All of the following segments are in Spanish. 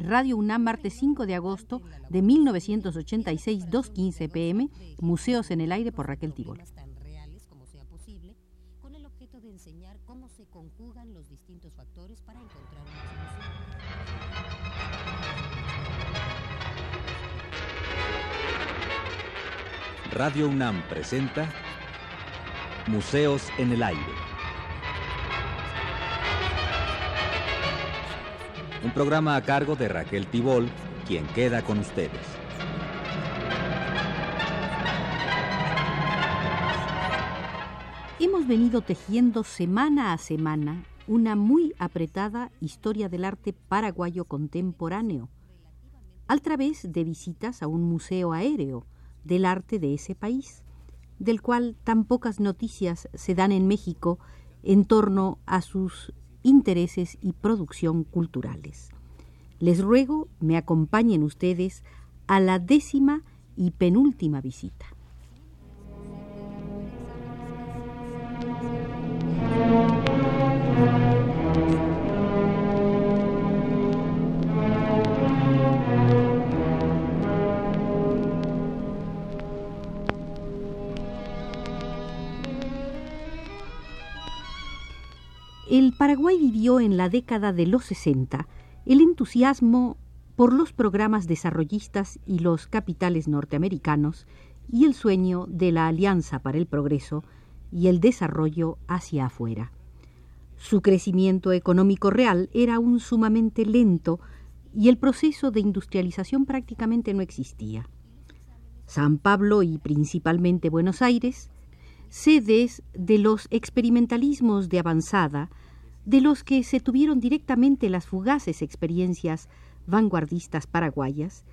Radio UNAM, martes 5 de agosto de 1986, 2.15 pm, Museos en el Aire por Raquel Tibol. tan reales como sea posible, con el objeto de enseñar cómo se conjugan los distintos factores para encontrar una solución. Radio UNAM presenta Museos en el Aire. Un programa a cargo de Raquel Tibol, quien queda con ustedes. Hemos venido tejiendo semana a semana una muy apretada historia del arte paraguayo contemporáneo, a través de visitas a un museo aéreo del arte de ese país, del cual tan pocas noticias se dan en México en torno a sus intereses y producción culturales. Les ruego me acompañen ustedes a la décima y penúltima visita. Paraguay vivió en la década de los 60 el entusiasmo por los programas desarrollistas y los capitales norteamericanos y el sueño de la Alianza para el Progreso y el desarrollo hacia afuera. Su crecimiento económico real era aún sumamente lento y el proceso de industrialización prácticamente no existía. San Pablo y principalmente Buenos Aires, sedes de los experimentalismos de avanzada, de los que se tuvieron directamente las fugaces experiencias vanguardistas paraguayas,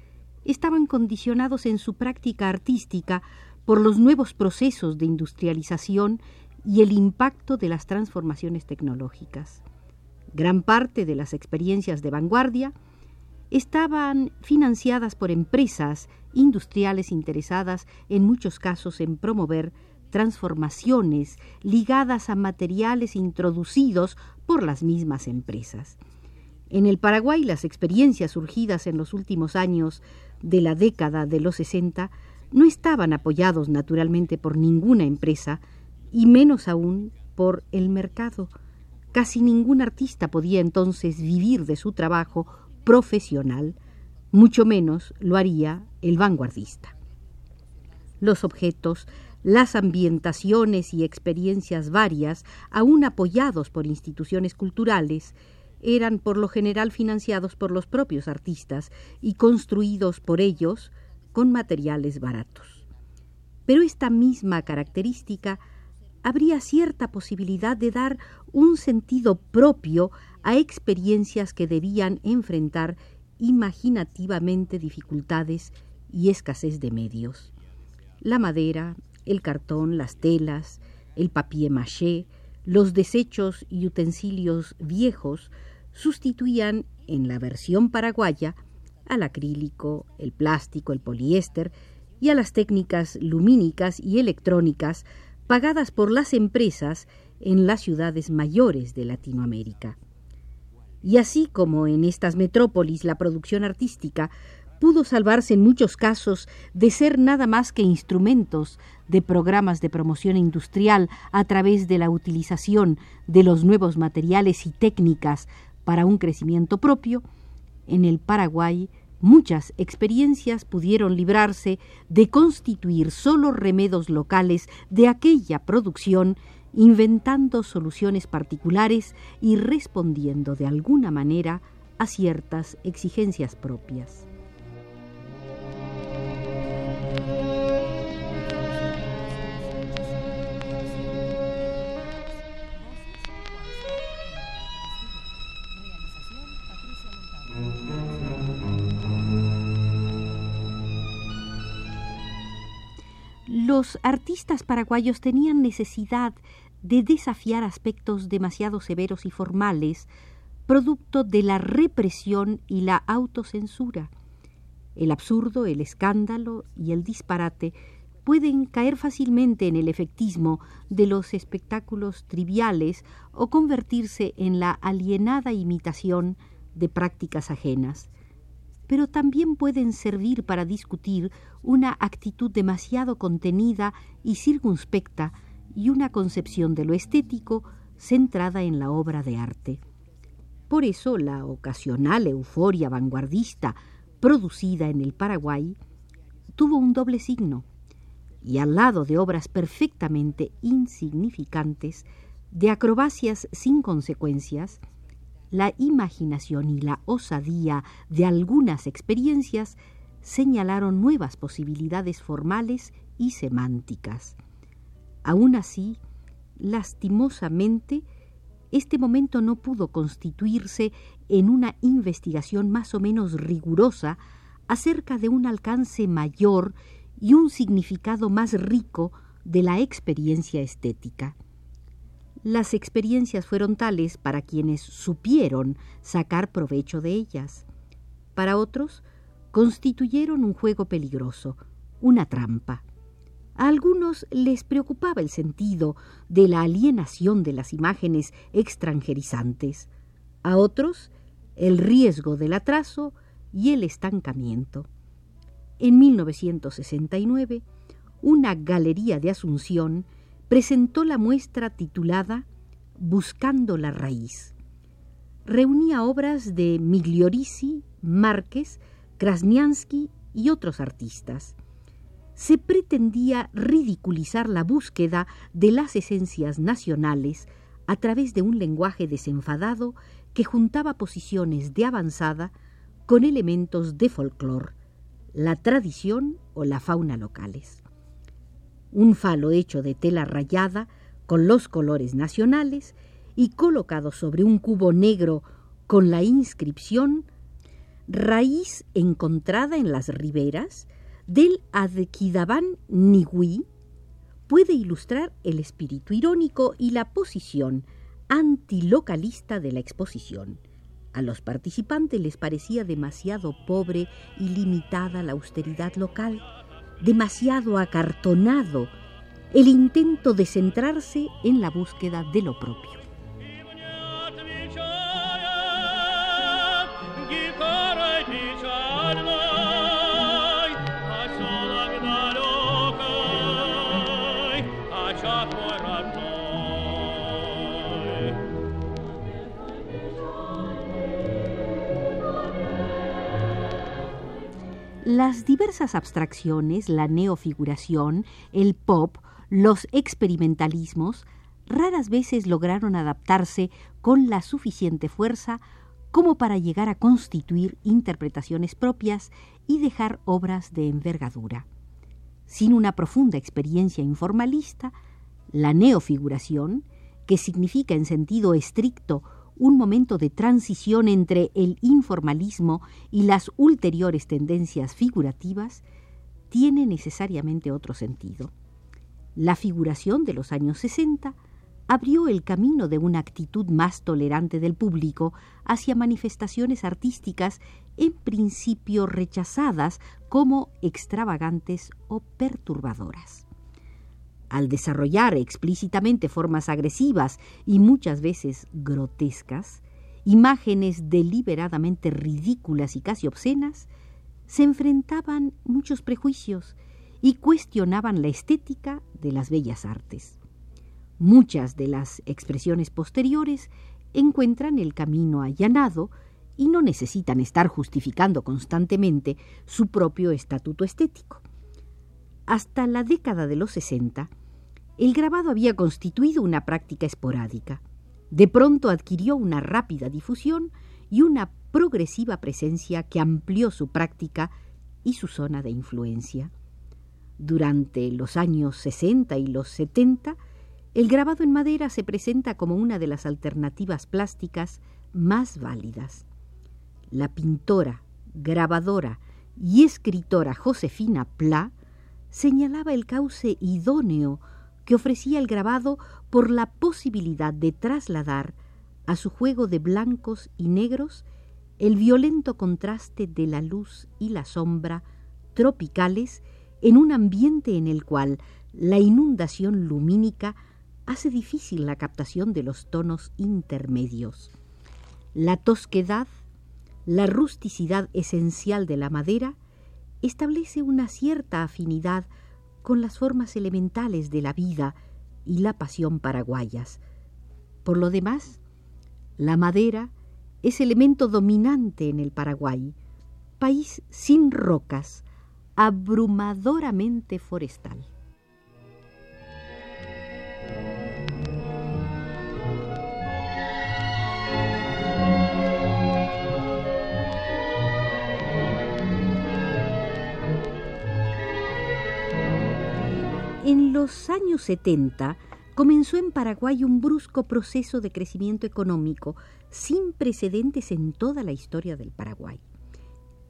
estaban condicionados en su práctica artística por los nuevos procesos de industrialización y el impacto de las transformaciones tecnológicas. Gran parte de las experiencias de vanguardia estaban financiadas por empresas industriales interesadas en muchos casos en promover transformaciones ligadas a materiales introducidos por las mismas empresas. En el Paraguay las experiencias surgidas en los últimos años de la década de los 60 no estaban apoyados naturalmente por ninguna empresa y menos aún por el mercado. Casi ningún artista podía entonces vivir de su trabajo profesional, mucho menos lo haría el vanguardista. Los objetos las ambientaciones y experiencias varias, aún apoyados por instituciones culturales, eran por lo general financiados por los propios artistas y construidos por ellos con materiales baratos. Pero esta misma característica habría cierta posibilidad de dar un sentido propio a experiencias que debían enfrentar imaginativamente dificultades y escasez de medios. La madera, el cartón, las telas, el papier maché, los desechos y utensilios viejos sustituían en la versión paraguaya al acrílico, el plástico, el poliéster y a las técnicas lumínicas y electrónicas pagadas por las empresas en las ciudades mayores de Latinoamérica. Y así como en estas metrópolis la producción artística pudo salvarse en muchos casos de ser nada más que instrumentos de programas de promoción industrial a través de la utilización de los nuevos materiales y técnicas para un crecimiento propio, en el Paraguay muchas experiencias pudieron librarse de constituir solo remedos locales de aquella producción, inventando soluciones particulares y respondiendo de alguna manera a ciertas exigencias propias. Los artistas paraguayos tenían necesidad de desafiar aspectos demasiado severos y formales, producto de la represión y la autocensura. El absurdo, el escándalo y el disparate pueden caer fácilmente en el efectismo de los espectáculos triviales o convertirse en la alienada imitación de prácticas ajenas, pero también pueden servir para discutir una actitud demasiado contenida y circunspecta y una concepción de lo estético centrada en la obra de arte. Por eso la ocasional euforia vanguardista producida en el Paraguay tuvo un doble signo, y al lado de obras perfectamente insignificantes, de acrobacias sin consecuencias, la imaginación y la osadía de algunas experiencias señalaron nuevas posibilidades formales y semánticas. Aún así, lastimosamente, este momento no pudo constituirse en una investigación más o menos rigurosa acerca de un alcance mayor y un significado más rico de la experiencia estética. Las experiencias fueron tales para quienes supieron sacar provecho de ellas. Para otros, constituyeron un juego peligroso, una trampa. A algunos les preocupaba el sentido de la alienación de las imágenes extranjerizantes, a otros el riesgo del atraso y el estancamiento. En 1969, una galería de Asunción presentó la muestra titulada Buscando la raíz. Reunía obras de Migliorisi, Márquez, Krasniansky y otros artistas se pretendía ridiculizar la búsqueda de las esencias nacionales a través de un lenguaje desenfadado que juntaba posiciones de avanzada con elementos de folclore, la tradición o la fauna locales. Un falo hecho de tela rayada con los colores nacionales y colocado sobre un cubo negro con la inscripción Raíz encontrada en las riberas del Adquidaban Niwi puede ilustrar el espíritu irónico y la posición antilocalista de la exposición. A los participantes les parecía demasiado pobre y limitada la austeridad local, demasiado acartonado el intento de centrarse en la búsqueda de lo propio. Las diversas abstracciones, la neofiguración, el pop, los experimentalismos, raras veces lograron adaptarse con la suficiente fuerza como para llegar a constituir interpretaciones propias y dejar obras de envergadura. Sin una profunda experiencia informalista, la neofiguración, que significa en sentido estricto un momento de transición entre el informalismo y las ulteriores tendencias figurativas, tiene necesariamente otro sentido. La figuración de los años 60 abrió el camino de una actitud más tolerante del público hacia manifestaciones artísticas en principio rechazadas como extravagantes o perturbadoras al desarrollar explícitamente formas agresivas y muchas veces grotescas, imágenes deliberadamente ridículas y casi obscenas, se enfrentaban muchos prejuicios y cuestionaban la estética de las bellas artes. Muchas de las expresiones posteriores encuentran el camino allanado y no necesitan estar justificando constantemente su propio estatuto estético. Hasta la década de los 60, el grabado había constituido una práctica esporádica. De pronto adquirió una rápida difusión y una progresiva presencia que amplió su práctica y su zona de influencia. Durante los años 60 y los 70, el grabado en madera se presenta como una de las alternativas plásticas más válidas. La pintora, grabadora y escritora Josefina Pla señalaba el cauce idóneo que ofrecía el grabado por la posibilidad de trasladar a su juego de blancos y negros el violento contraste de la luz y la sombra tropicales en un ambiente en el cual la inundación lumínica hace difícil la captación de los tonos intermedios. La tosquedad, la rusticidad esencial de la madera establece una cierta afinidad con las formas elementales de la vida y la pasión paraguayas. Por lo demás, la madera es elemento dominante en el Paraguay, país sin rocas, abrumadoramente forestal. En los años 70 comenzó en Paraguay un brusco proceso de crecimiento económico sin precedentes en toda la historia del Paraguay.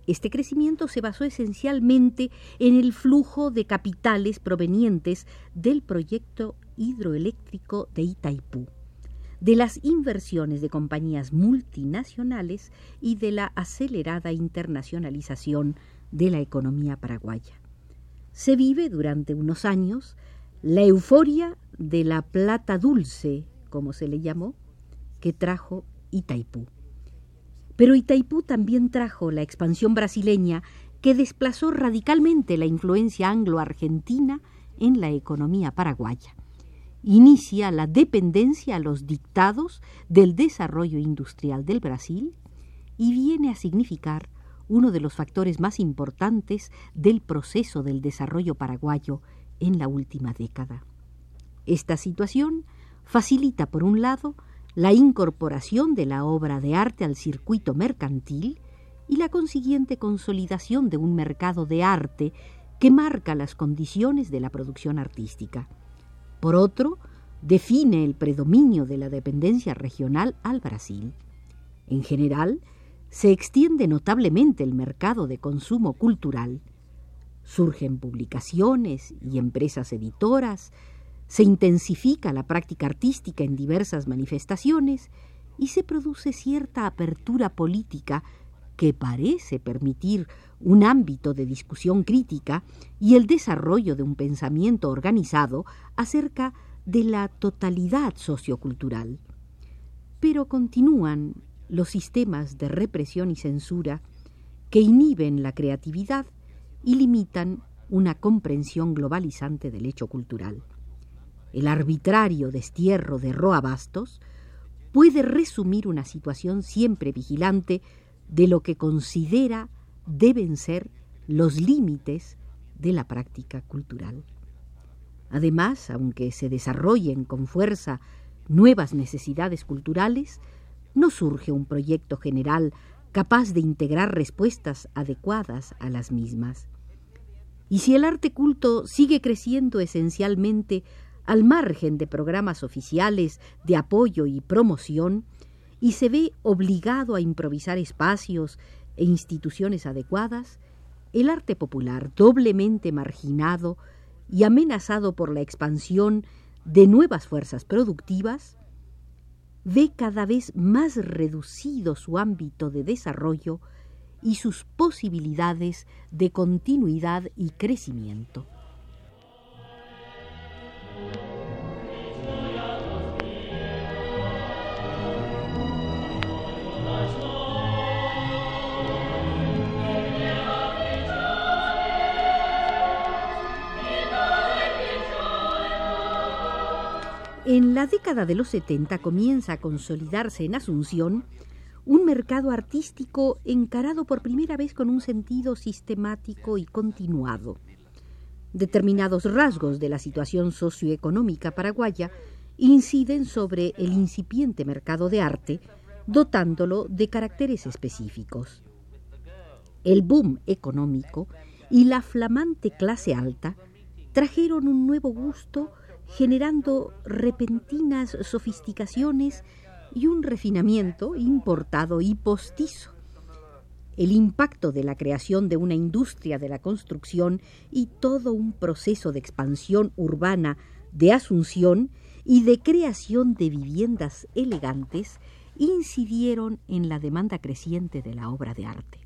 Este crecimiento se basó esencialmente en el flujo de capitales provenientes del proyecto hidroeléctrico de Itaipú, de las inversiones de compañías multinacionales y de la acelerada internacionalización de la economía paraguaya se vive durante unos años la euforia de la plata dulce, como se le llamó, que trajo Itaipú. Pero Itaipú también trajo la expansión brasileña que desplazó radicalmente la influencia anglo-argentina en la economía paraguaya. Inicia la dependencia a los dictados del desarrollo industrial del Brasil y viene a significar uno de los factores más importantes del proceso del desarrollo paraguayo en la última década. Esta situación facilita, por un lado, la incorporación de la obra de arte al circuito mercantil y la consiguiente consolidación de un mercado de arte que marca las condiciones de la producción artística. Por otro, define el predominio de la dependencia regional al Brasil. En general, se extiende notablemente el mercado de consumo cultural. Surgen publicaciones y empresas editoras, se intensifica la práctica artística en diversas manifestaciones y se produce cierta apertura política que parece permitir un ámbito de discusión crítica y el desarrollo de un pensamiento organizado acerca de la totalidad sociocultural. Pero continúan los sistemas de represión y censura que inhiben la creatividad y limitan una comprensión globalizante del hecho cultural. El arbitrario destierro de Roa Bastos puede resumir una situación siempre vigilante de lo que considera deben ser los límites de la práctica cultural. Además, aunque se desarrollen con fuerza nuevas necesidades culturales, no surge un proyecto general capaz de integrar respuestas adecuadas a las mismas. Y si el arte culto sigue creciendo esencialmente al margen de programas oficiales de apoyo y promoción, y se ve obligado a improvisar espacios e instituciones adecuadas, el arte popular, doblemente marginado y amenazado por la expansión de nuevas fuerzas productivas, ve cada vez más reducido su ámbito de desarrollo y sus posibilidades de continuidad y crecimiento. En la década de los 70 comienza a consolidarse en Asunción un mercado artístico encarado por primera vez con un sentido sistemático y continuado. Determinados rasgos de la situación socioeconómica paraguaya inciden sobre el incipiente mercado de arte, dotándolo de caracteres específicos. El boom económico y la flamante clase alta trajeron un nuevo gusto generando repentinas sofisticaciones y un refinamiento importado y postizo. El impacto de la creación de una industria de la construcción y todo un proceso de expansión urbana de Asunción y de creación de viviendas elegantes incidieron en la demanda creciente de la obra de arte.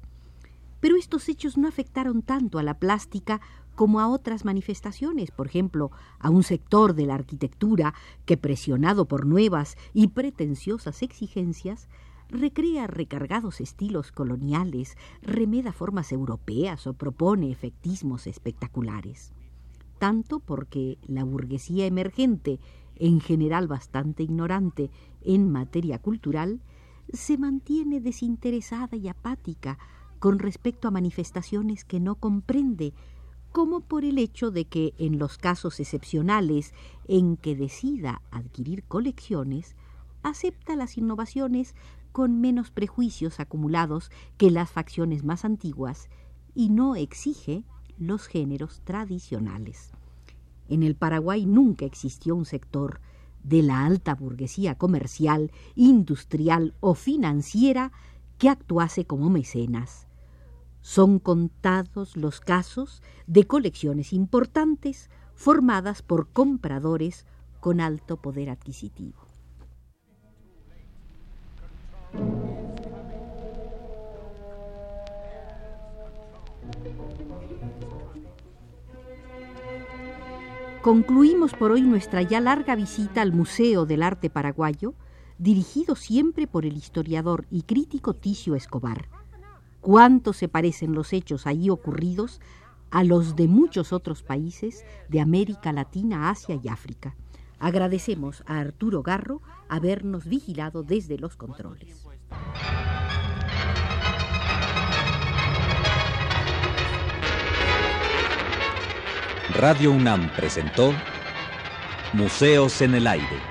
Pero estos hechos no afectaron tanto a la plástica como a otras manifestaciones, por ejemplo, a un sector de la arquitectura que, presionado por nuevas y pretenciosas exigencias, recrea recargados estilos coloniales, remeda formas europeas o propone efectismos espectaculares. Tanto porque la burguesía emergente, en general bastante ignorante en materia cultural, se mantiene desinteresada y apática con respecto a manifestaciones que no comprende, como por el hecho de que en los casos excepcionales en que decida adquirir colecciones, acepta las innovaciones con menos prejuicios acumulados que las facciones más antiguas y no exige los géneros tradicionales. En el Paraguay nunca existió un sector de la alta burguesía comercial, industrial o financiera que actuase como mecenas. Son contados los casos de colecciones importantes formadas por compradores con alto poder adquisitivo. Concluimos por hoy nuestra ya larga visita al Museo del Arte Paraguayo, dirigido siempre por el historiador y crítico Ticio Escobar. Cuánto se parecen los hechos allí ocurridos a los de muchos otros países de América Latina, Asia y África. Agradecemos a Arturo Garro habernos vigilado desde los controles. Radio UNAM presentó Museos en el Aire.